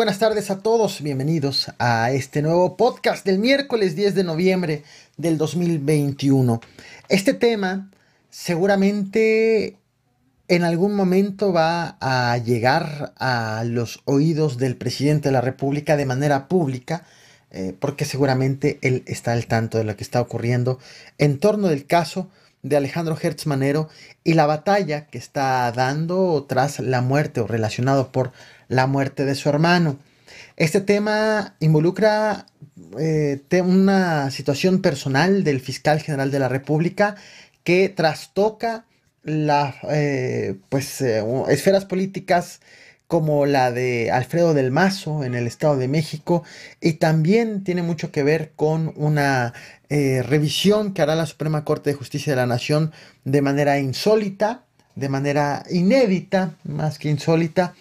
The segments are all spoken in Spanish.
buenas tardes a todos, bienvenidos a este nuevo podcast del miércoles 10 de noviembre del 2021. Este tema seguramente en algún momento va a llegar a los oídos del presidente de la República de manera pública, eh, porque seguramente él está al tanto de lo que está ocurriendo en torno del caso de Alejandro Hertz Manero y la batalla que está dando tras la muerte o relacionado por la muerte de su hermano. Este tema involucra eh, una situación personal del fiscal general de la República que trastoca las eh, pues, eh, esferas políticas como la de Alfredo del Mazo en el Estado de México y también tiene mucho que ver con una revisión que hará la Suprema Corte de Justicia de la Nación de manera insólita, de manera inédita, más que insólita,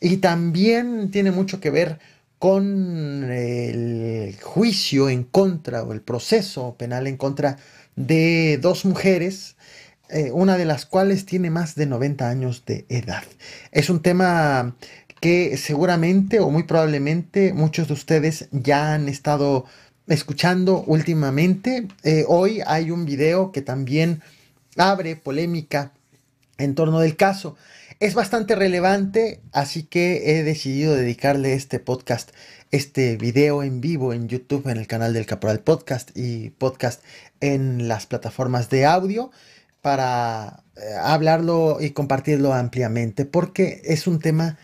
y también tiene mucho que ver con el juicio en contra o el proceso penal en contra de dos mujeres, eh, una de las cuales tiene más de 90 años de edad. Es un tema que seguramente o muy probablemente muchos de ustedes ya han estado escuchando últimamente. Eh, hoy hay un video que también abre polémica en torno del caso. Es bastante relevante, así que he decidido dedicarle este podcast, este video en vivo en YouTube, en el canal del Caporal Podcast y podcast en las plataformas de audio para eh, hablarlo y compartirlo ampliamente, porque es un tema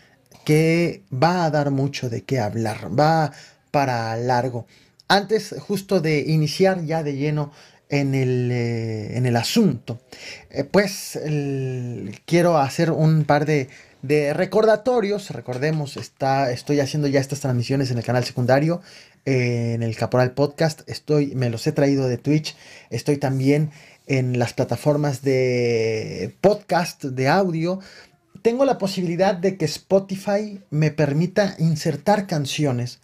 que va a dar mucho de qué hablar, va para largo. Antes justo de iniciar ya de lleno en el, eh, en el asunto. Eh, pues quiero hacer un par de, recordatorios. Recordemos, está, estoy haciendo ya estas transmisiones en el canal secundario, eh, en el Caporal Podcast. Estoy, me los he traído de Twitch. Estoy también en las plataformas de podcast, de audio. Tengo la posibilidad de que Spotify me permita insertar canciones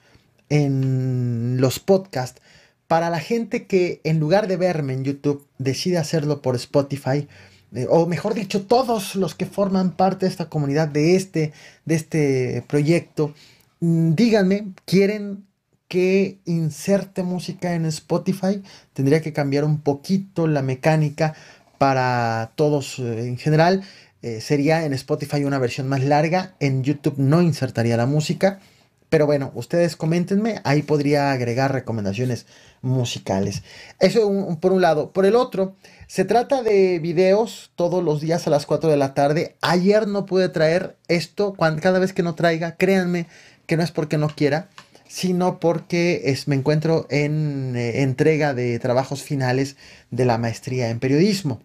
en los podcasts para la gente que en lugar de verme en YouTube decide hacerlo por Spotify, eh, o mejor dicho, todos los que forman parte de esta comunidad, de este, de este proyecto, mm, díganme, ¿quieren que inserte música en Spotify? Tendría que cambiar un poquito la mecánica para todos eh, en general. Eh, sería en Spotify una versión más larga, en YouTube no insertaría la música. Pero bueno, ustedes coméntenme, ahí podría agregar recomendaciones musicales. Eso por un lado. Por el otro, se trata de videos todos los días a las 4 de la tarde. Ayer no pude traer esto, cuando, cada vez que no traiga, créanme que no es porque no quiera, sino porque es, me encuentro en eh, entrega de trabajos finales de la maestría en periodismo.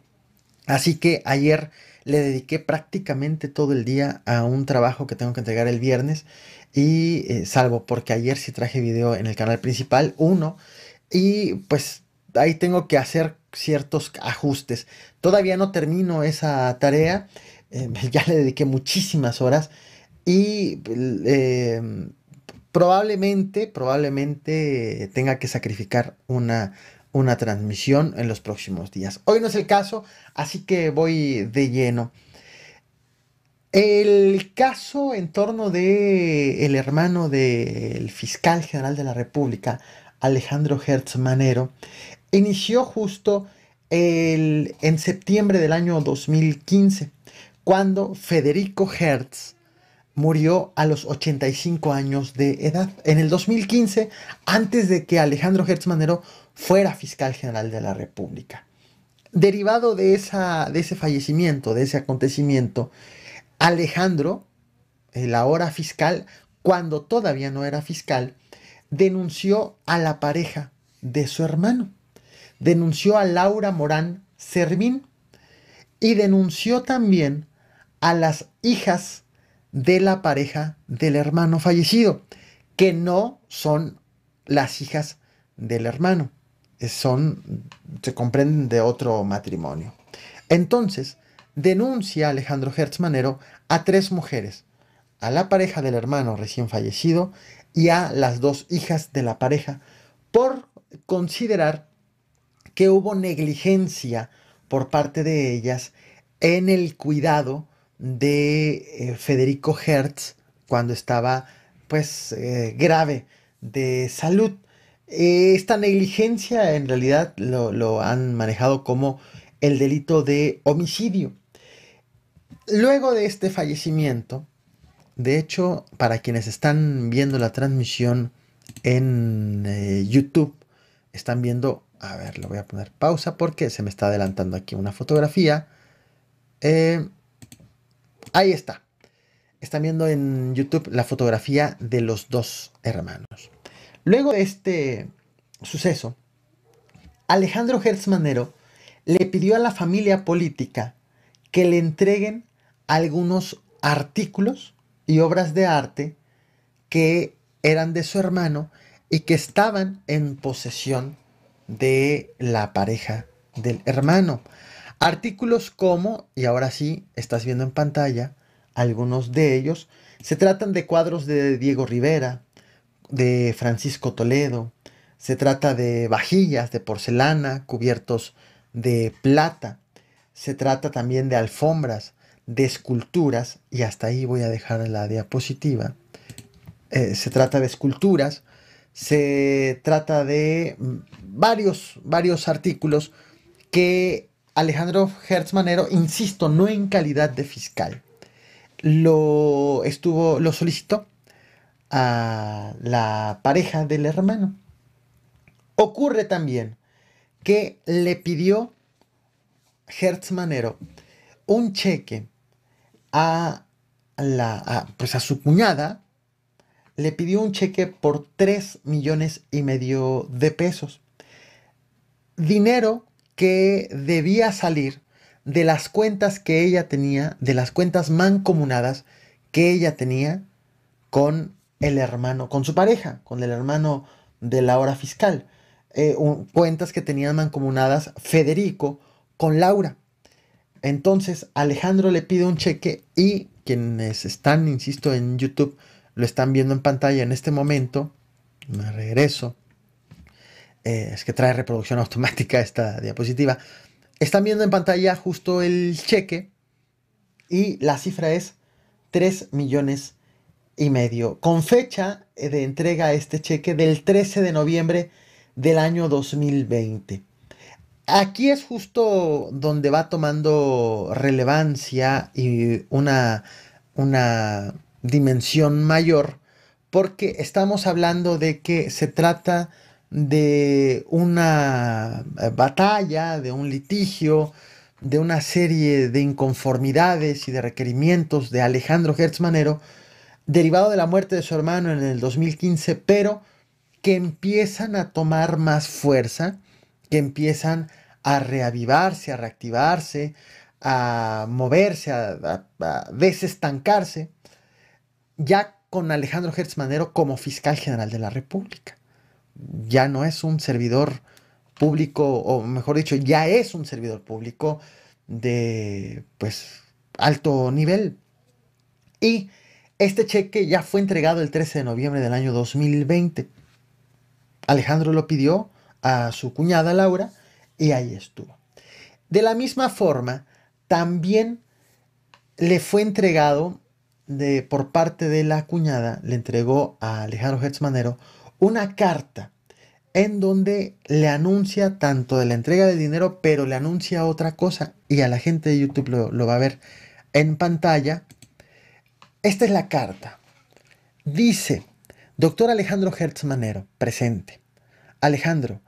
Así que ayer le dediqué prácticamente todo el día a un trabajo que tengo que entregar el viernes y eh, salvo porque ayer sí traje video en el canal principal, uno, y pues ahí tengo que hacer ciertos ajustes. Todavía no termino esa tarea, eh, ya le dediqué muchísimas horas y em, probablemente, probablemente tenga que sacrificar una, una transmisión en los próximos días. Hoy no es el caso, así que voy de lleno. El caso en torno de el hermano del fiscal general de la República, Alejandro Hertz Manero, inició justo el, en septiembre del año 2015, cuando Federico Hertz murió a los 85 años de edad. En el 2015, antes de que Alejandro Hertz Manero fuera fiscal general de la República. Derivado de, esa, de ese fallecimiento, de ese acontecimiento, Alejandro, el ahora fiscal, cuando todavía no era fiscal, denunció a la pareja de su hermano. Denunció a Laura Morán Servín y denunció también a las hijas de la pareja del hermano fallecido, que no son las hijas del hermano, son, se comprenden de otro matrimonio. Entonces, denuncia Alejandro Hertzmanero a tres mujeres, a la pareja del hermano recién fallecido y a las dos hijas de la pareja por considerar que hubo negligencia por parte de ellas en el cuidado de eh, Federico Hertz cuando estaba pues eh, grave de salud. esta negligencia en realidad lo han manejado como el delito de homicidio. Luego de este fallecimiento, de hecho, para quienes están viendo la transmisión en eh, YouTube, están viendo, a ver, lo voy a poner pausa porque se me está adelantando aquí una fotografía. Eh, ahí está. Están viendo en YouTube la fotografía de los dos hermanos. Luego de este suceso, Alejandro Hertzmanero le pidió a la familia política que le entreguen algunos artículos y obras de arte que eran de su hermano y que estaban en posesión de la pareja del hermano. Artículos como, y ahora sí, estás viendo en pantalla, algunos de ellos, se tratan de cuadros de Diego Rivera, de Francisco Toledo, se trata de vajillas de porcelana cubiertos de plata, se trata también de alfombras, de esculturas, y hasta ahí voy a dejar la diapositiva, eh, se trata de esculturas, se trata de mm, varios, varios artículos que Alejandro Hertzmanero, insisto, no en calidad de fiscal, lo estuvo, lo solicitó a la pareja del hermano. Ocurre también que le pidió Hertzmanero un cheque a, la, pues a su cuñada, le pidió un cheque por 3 millones y medio de pesos. Dinero que debía salir de las cuentas que ella tenía, de las cuentas mancomunadas que ella tenía con el hermano, con su pareja, con el hermano de la hora fiscal. Eh, cuentas que tenían mancomunadas Federico con Laura. Entonces Alejandro le pide un cheque y quienes están, insisto, en YouTube lo están viendo en pantalla en este momento. Me regreso. Eh, es que trae reproducción automática esta diapositiva. Están viendo en pantalla justo el cheque y la cifra es 3 millones y medio. Con fecha de entrega a este cheque del 13 de noviembre del año 2020. Aquí es justo donde va tomando relevancia y una, una dimensión mayor, porque estamos hablando de que se trata de una batalla, de un litigio, de una serie de inconformidades y de requerimientos de Alejandro Hertzmanero, derivado de la muerte de su hermano en el 2015, pero que empiezan a tomar más fuerza que empiezan a reavivarse, a reactivarse, a moverse, a, desestancarse, ya con Alejandro Hertz como fiscal general de la República. Ya no es un servidor público, o mejor dicho, ya es un servidor público de pues alto nivel. Y este cheque ya fue entregado el 13 de noviembre del año 2020. Alejandro lo pidió a su cuñada Laura y ahí estuvo. De la misma forma, también le fue entregado de, por parte de la cuñada, le entregó a Alejandro Hertzmanero una carta en donde le anuncia tanto de la entrega de dinero, pero le anuncia otra cosa y a la gente de YouTube lo, lo va a ver en pantalla. Esta es la carta. Dice, doctor Alejandro Hertzmanero, presente. Alejandro,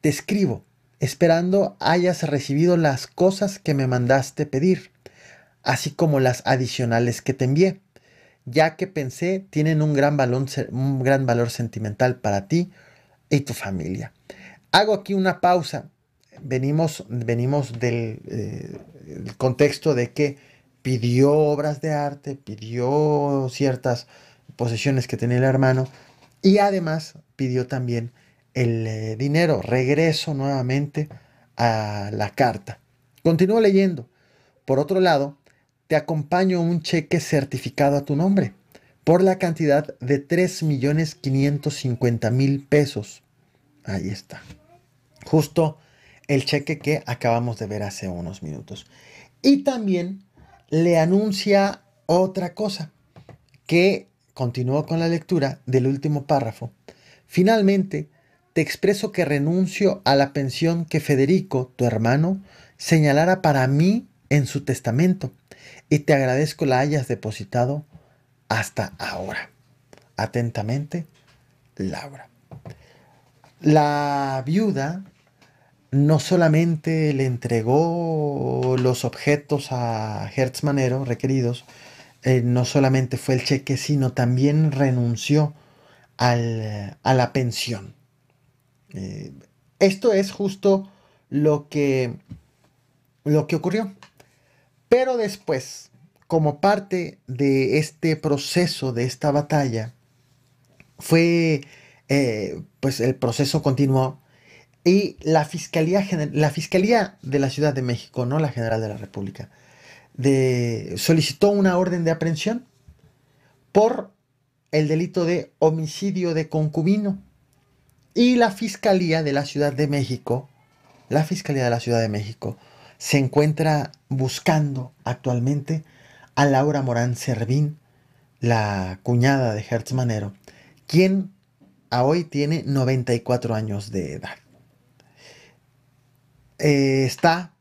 te escribo, esperando hayas recibido las cosas que me mandaste pedir, así como las adicionales que te envié, ya que pensé tienen un gran valor, un gran valor sentimental para ti y tu familia. Hago aquí una pausa. Venimos, venimos del eh, contexto de que pidió obras de arte, pidió ciertas posesiones que tenía el hermano y además pidió también el eh, dinero. Regreso nuevamente a la carta. Continúo leyendo. Por otro lado, te acompaño un cheque certificado a tu nombre por la cantidad de 3.550.000 pesos. Ahí está. Justo el cheque que acabamos de ver hace unos minutos. Y también le anuncia otra cosa, que continuó con la lectura del último párrafo. Finalmente, te expreso que renuncio a la pensión que Federico, tu hermano, señalara para mí en su testamento, y te agradezco la hayas depositado hasta ahora. Atentamente, Laura. La viuda no solamente le entregó los objetos a Hertzmanero requeridos, eh, no solamente fue el cheque, sino también renunció a la pensión. Eh, esto es justo lo que, lo que ocurrió. Pero después, como parte de este proceso, de esta batalla, fue, eh, pues el proceso continuó y la Fiscalía, la Fiscalía de la Ciudad de México, no la General de la República, solicitó una orden de aprehensión por el delito de homicidio de concubino. Y la Fiscalía de la Ciudad de México, la Fiscalía de la Ciudad de México, se encuentra buscando actualmente a Laura Morán Servín, la cuñada de Hertz Manero, quien a hoy tiene 94 años de edad. Eh, está,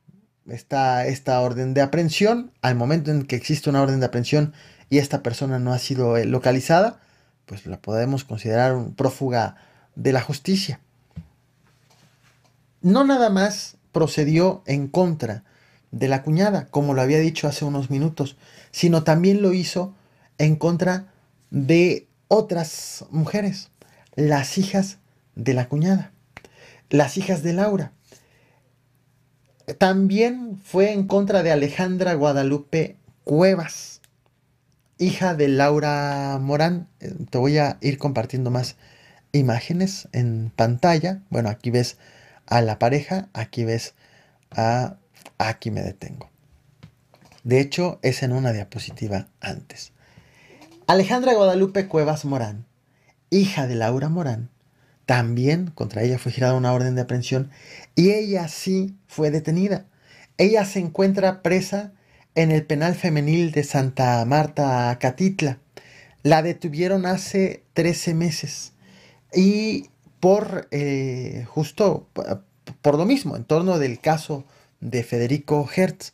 está esta orden de aprehensión. Al momento en que existe una orden de aprehensión y esta persona no ha sido eh, localizada, pues la podemos considerar un prófuga de la justicia. No nada más procedió en contra de la cuñada, como lo había dicho hace unos minutos, sino también lo hizo en contra de otras mujeres, las hijas de la cuñada, las hijas de Laura. También fue en contra de Alejandra Guadalupe Cuevas, hija de Laura Morán. Eh, te voy a ir compartiendo más imágenes en pantalla. Bueno, aquí ves a la pareja, aquí ves a... Aquí me detengo. De hecho, es en una diapositiva antes. Alejandra Guadalupe Cuevas Morán, hija de Laura Morán, también contra ella fue girada una orden de aprehensión y ella sí fue detenida. Ella se encuentra presa en el penal femenil de Santa Marta, Catitla. La detuvieron hace 13 meses y por eh, justo por lo mismo, en torno del caso de Federico Hertz.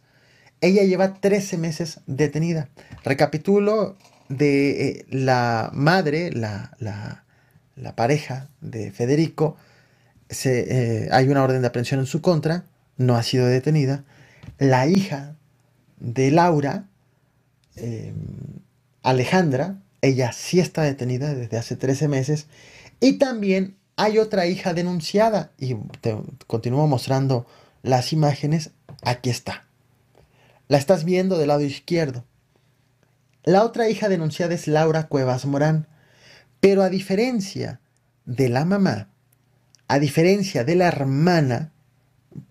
Ella lleva 13 meses detenida. Recapitulo de eh, la madre, la, la, pareja de Federico, se, eh, hay una orden de aprehensión en su contra, no ha sido detenida. La hija de Laura, Alejandra, ella sí está detenida desde hace 13 meses y también hay otra hija denunciada y te continúo mostrando las imágenes. Aquí está. La estás viendo del lado izquierdo. La otra hija denunciada es Laura Cuevas Morán. Pero a diferencia de la mamá, a diferencia de la hermana,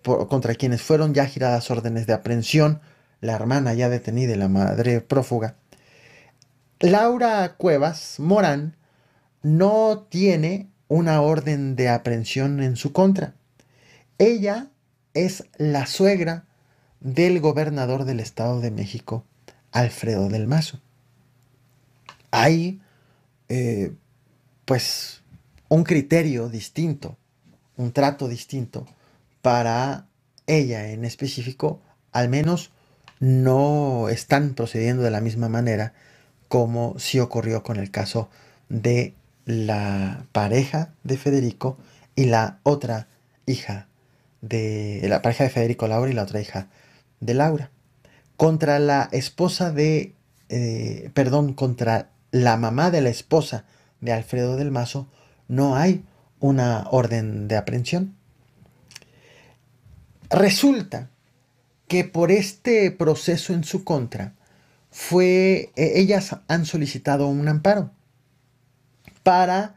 contra quienes fueron ya giradas órdenes de aprehensión, la hermana ya detenida y la madre prófuga, Laura Cuevas Morán no tiene una orden de aprehensión en su contra. Ella es la suegra del gobernador del Estado de México, Alfredo del Mazo. Hay, eh, pues, un criterio distinto, un trato distinto para ella en específico, al menos no están procediendo de la misma manera como si ocurrió con el caso de la pareja de Federico y la otra hija de la pareja de Federico Laura y la otra hija de Laura. Contra la esposa de, eh, perdón, contra la mamá de la esposa de Alfredo del Mazo, no hay una orden de aprehensión. Resulta que por este proceso en su contra, fue, e, ellas han solicitado un amparo para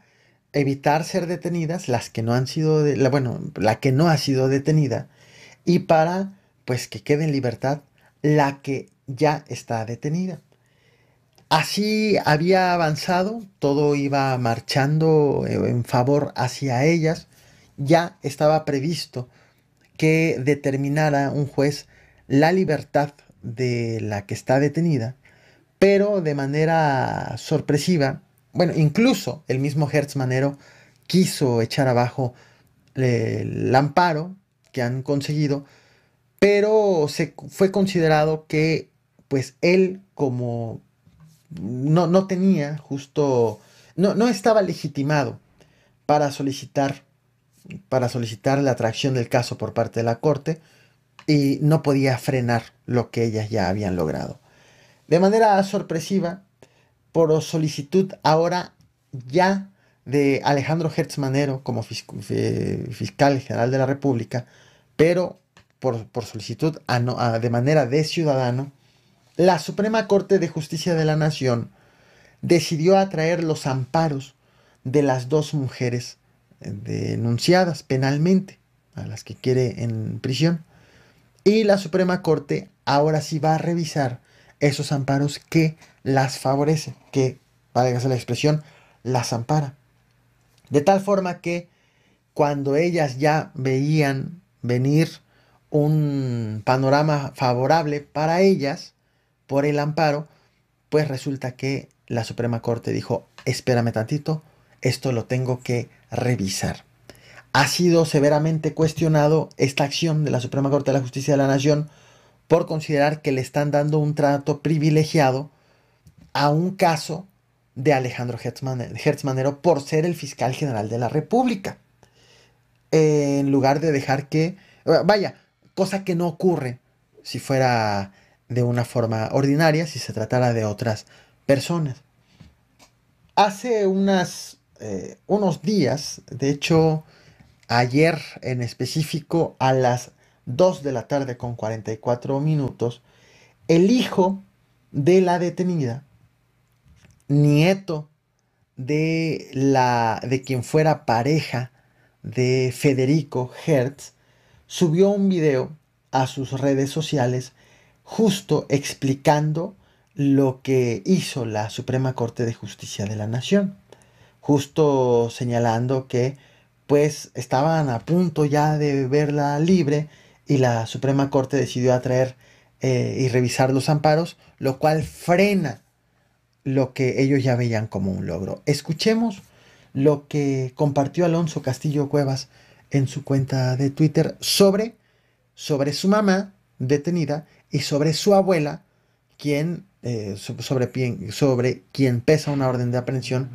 evitar ser detenidas las que no han sido, la, bueno, la que no ha sido detenida y para pues que quede en libertad la que ya está detenida. Así había avanzado, todo iba marchando eh, en favor hacia ellas, ya estaba previsto que determinara un juez la libertad de la que está detenida, pero de manera sorpresiva, bueno, incluso el mismo Hertz Manero quiso echar abajo el amparo que han conseguido, pero se fue considerado que pues él como no, no tenía justo, no, no estaba legitimado para solicitar, para solicitar la atracción del caso por parte de la corte y no podía frenar lo que ellas ya habían logrado. De manera sorpresiva, por solicitud ahora ya de Alejandro Hertzmanero como fiscal general de la República, pero por, solicitud de manera de ciudadano, la Suprema Corte de Justicia de la Nación decidió atraer los amparos de las dos mujeres eh, denunciadas penalmente, a las que quiere en prisión. Y la Suprema Corte ahora sí va a revisar esos amparos que las favorece, que, para la expresión, las ampara. De tal forma que cuando ellas ya veían venir un panorama favorable para ellas por el amparo, pues resulta que la Suprema Corte dijo, espérame tantito, esto lo tengo que revisar. Ha sido severamente cuestionado esta acción de la Suprema Corte de la Justicia de la Nación por considerar que le están dando un trato privilegiado a un caso de Alejandro Hertzmanero por ser el fiscal general de la República. en lugar de dejar que, vaya, cosa que no ocurre si fuera de una forma ordinaria, si se tratara de otras personas. Hace unas, eh, unos días, de hecho, ayer en específico a las 2 de la tarde con 44 minutos, el hijo de la detenida, nieto de, la, de quien fuera pareja de Federico Hertz, subió un video a sus redes sociales justo explicando lo que hizo la Suprema Corte de Justicia de la Nación, justo señalando que pues estaban a punto ya de verla libre y la Suprema Corte decidió atraer eh, y revisar los amparos, lo cual frena lo que ellos ya veían como un logro. Escuchemos lo que compartió Alonso Castillo Cuevas en su cuenta de Twitter sobre, sobre su mamá detenida y sobre su abuela, quien, eh, sobre, sobre quien pesa una orden de aprehensión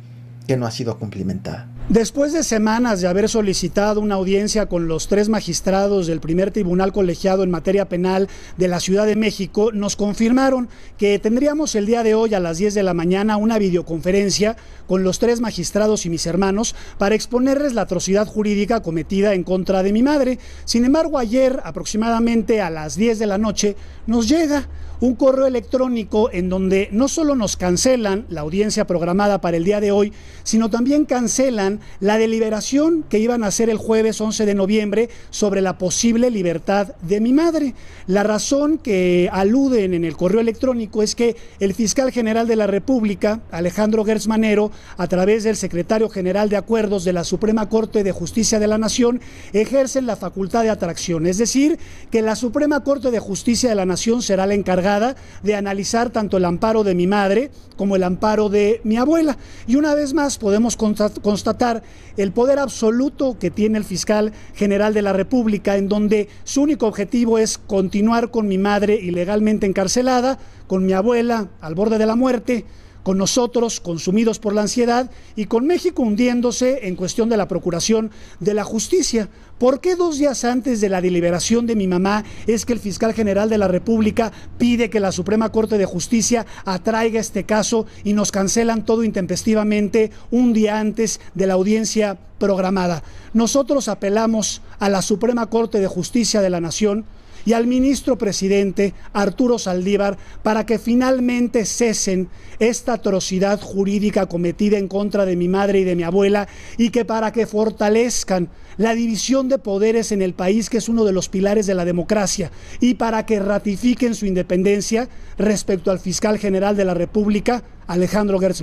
que no ha sido cumplimentada. Después de semanas de haber solicitado una audiencia con los tres magistrados del primer tribunal colegiado en materia penal de la Ciudad de México, nos confirmaron que tendríamos el día de hoy a las 10 de la mañana una videoconferencia con los tres magistrados y mis hermanos para exponerles la atrocidad jurídica cometida en contra de mi madre. Sin embargo, ayer aproximadamente a las 10 de la noche nos llega un correo electrónico en donde no solo nos cancelan la audiencia programada para el día de hoy, sino también cancelan la deliberación que iban a hacer el jueves 11 de noviembre sobre la posible libertad de mi madre. La razón que aluden en el correo electrónico es que el fiscal general de la República, Alejandro Gertz Manero, a través del secretario general de acuerdos de la Suprema Corte de Justicia de la Nación, ejercen la facultad de atracción, es decir, que la Suprema Corte de Justicia de la Nación será la encargada de analizar tanto el amparo de mi madre como el amparo de mi abuela. Y una vez más podemos constatar el poder absoluto que tiene el fiscal general de la República, en donde su único objetivo es continuar con mi madre ilegalmente encarcelada, con mi abuela al borde de la muerte, con nosotros consumidos por la ansiedad y con México hundiéndose en cuestión de la procuración de la justicia. ¿Por qué dos días antes de la deliberación de mi mamá es que el fiscal general de la República pide que la Suprema Corte de Justicia atraiga este caso y nos cancelan todo intempestivamente un día antes de la audiencia programada? Nosotros apelamos a la Suprema Corte de Justicia de la Nación y al ministro presidente Arturo Saldívar para que finalmente cesen esta atrocidad jurídica cometida en contra de mi madre y de mi abuela y que para que fortalezcan la división de poderes en el país, que es uno de los pilares de la democracia, y para que ratifiquen su independencia respecto al fiscal general de la República, Alejandro Gertz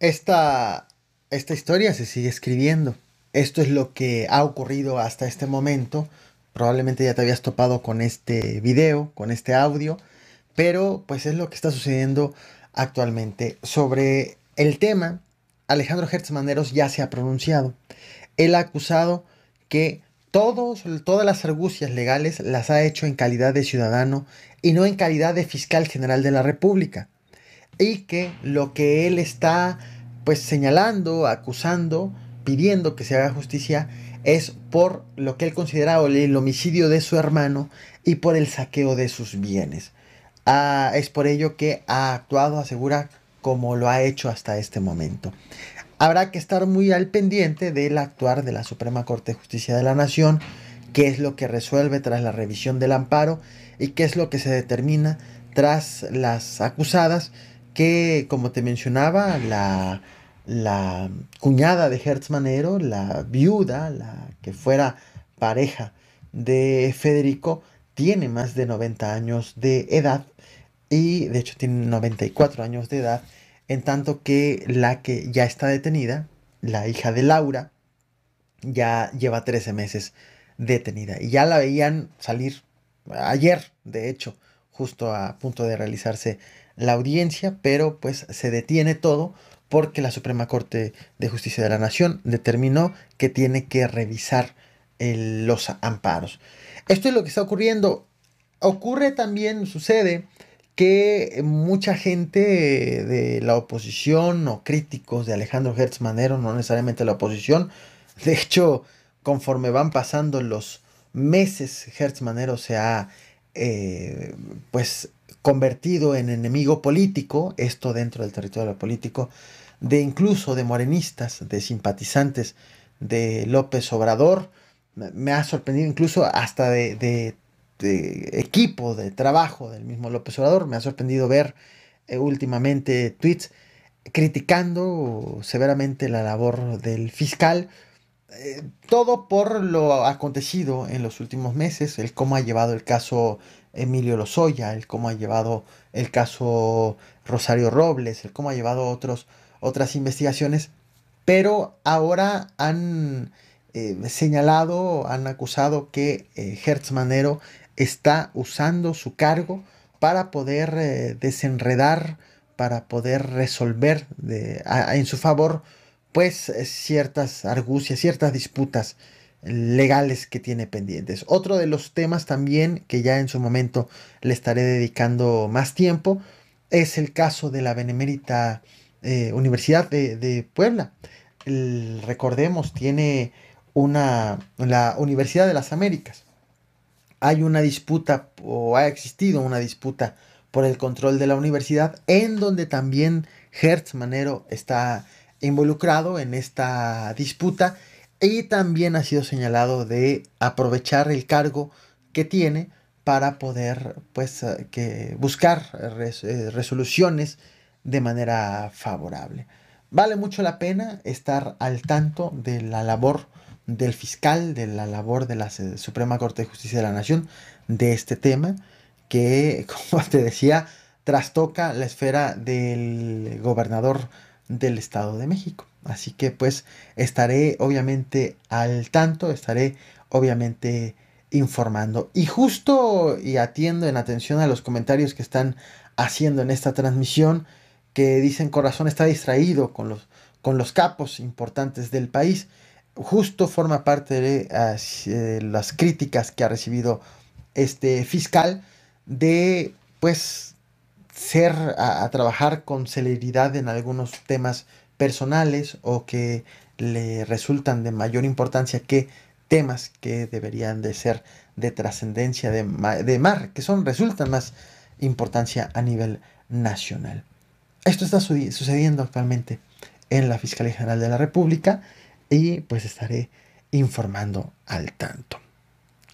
Esta, esta historia se sigue escribiendo Esto es lo que ha ocurrido hasta este momento. Probablemente ya te habías topado con este video, con este audio, pero pues es lo que está sucediendo actualmente. Sobre el tema, Alejandro Hertz Maneros ya se ha pronunciado. Él ha acusado que todos, todas las argucias legales las ha hecho en calidad de ciudadano y no en calidad de fiscal general de la República. Y que lo que él está pues señalando, acusando, pidiendo que se haga justicia es por lo que él considera el homicidio de su hermano y por el saqueo de sus bienes. Ah, es por ello que ha actuado, asegura, como lo ha hecho hasta este momento. Habrá que estar muy al pendiente del actuar de la Suprema Corte de Justicia de la Nación, qué es lo que resuelve tras la revisión del amparo y qué es lo que se determina tras las acusadas que, como te mencionaba, la, la cuñada de Hertz Manero, la viuda, la que fuera pareja de Federico, tiene más de 90 años de edad y de hecho tiene 94 años de edad, en tanto que la que ya está detenida, la hija de Laura, ya lleva 13 meses detenida. Y ya la veían salir ayer, de hecho, justo a punto de realizarse la audiencia, pero pues se detiene todo porque la Suprema Corte de Justicia de la Nación determinó que tiene que revisar los amparos. Esto es lo que está ocurriendo. Ocurre también, sucede, que mucha gente de la oposición o críticos de Alejandro Hertz Manero, no necesariamente la oposición, de hecho, conforme van pasando los meses, Hertz Manero se ha eh, pues convertido en enemigo político, esto dentro del territorio político, de incluso de morenistas, de simpatizantes de López Obrador, me ha sorprendido incluso hasta de, equipo de trabajo del mismo López Obrador, me ha sorprendido ver eh, últimamente tweets criticando severamente la labor del fiscal, eh, todo por lo acontecido en los últimos meses, el cómo ha llevado el caso Emilio Lozoya, el cómo ha llevado el caso Rosario Robles, el cómo ha llevado otros, otras investigaciones, pero ahora han eh, señalado, han acusado que eh, Hertz Manero está usando su cargo para poder eh, desenredar, para poder resolver en su favor, pues ciertas argucias, ciertas disputas legales que tiene pendientes. Otro de los temas también que ya en su momento le estaré dedicando más tiempo es el caso de la Benemérita Universidad de, Puebla. recordemos, tiene una, la Universidad de las Américas. Hay una disputa o ha existido una disputa por el control de la universidad en donde también Hertz Manero está involucrado en esta disputa y también ha sido señalado de aprovechar el cargo que tiene para poder pues eh, que buscar eh, resoluciones de manera favorable. Vale mucho la pena estar al tanto de la labor del fiscal, de la labor de la Suprema Corte de Justicia de la Nación, de este tema, que, como te decía, trastoca la esfera del gobernador del Estado de México. Así que pues estaré obviamente al tanto, estaré obviamente informando. Y justo y atiendo en atención a los comentarios que están haciendo en esta transmisión, que dicen corazón está distraído con los, con los capos importantes del país justo forma parte de eh, las críticas que ha recibido este fiscal de pues ser a, trabajar con celeridad en algunos temas personales o que le resultan de mayor importancia que temas que deberían de ser de trascendencia de, de mar, que son resultan más importancia a nivel nacional. Esto está sucediendo actualmente en la Fiscalía General de la República y pues estaré informando al tanto.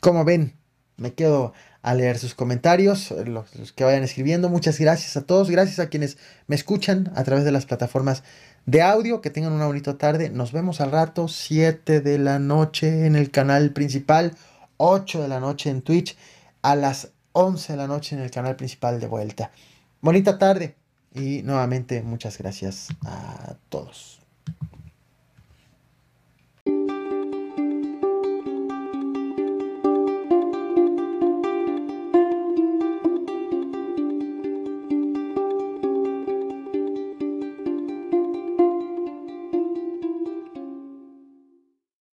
Como ven, me quedo a leer sus comentarios, los, que vayan escribiendo. Muchas gracias a todos, gracias a quienes me escuchan a través de las plataformas de audio. Que tengan una bonita tarde. Nos vemos al rato, 7 de la noche en el canal principal, 8 de la noche en Twitch, a las 11 de la noche en el canal principal de vuelta. Bonita tarde y nuevamente muchas gracias a todos.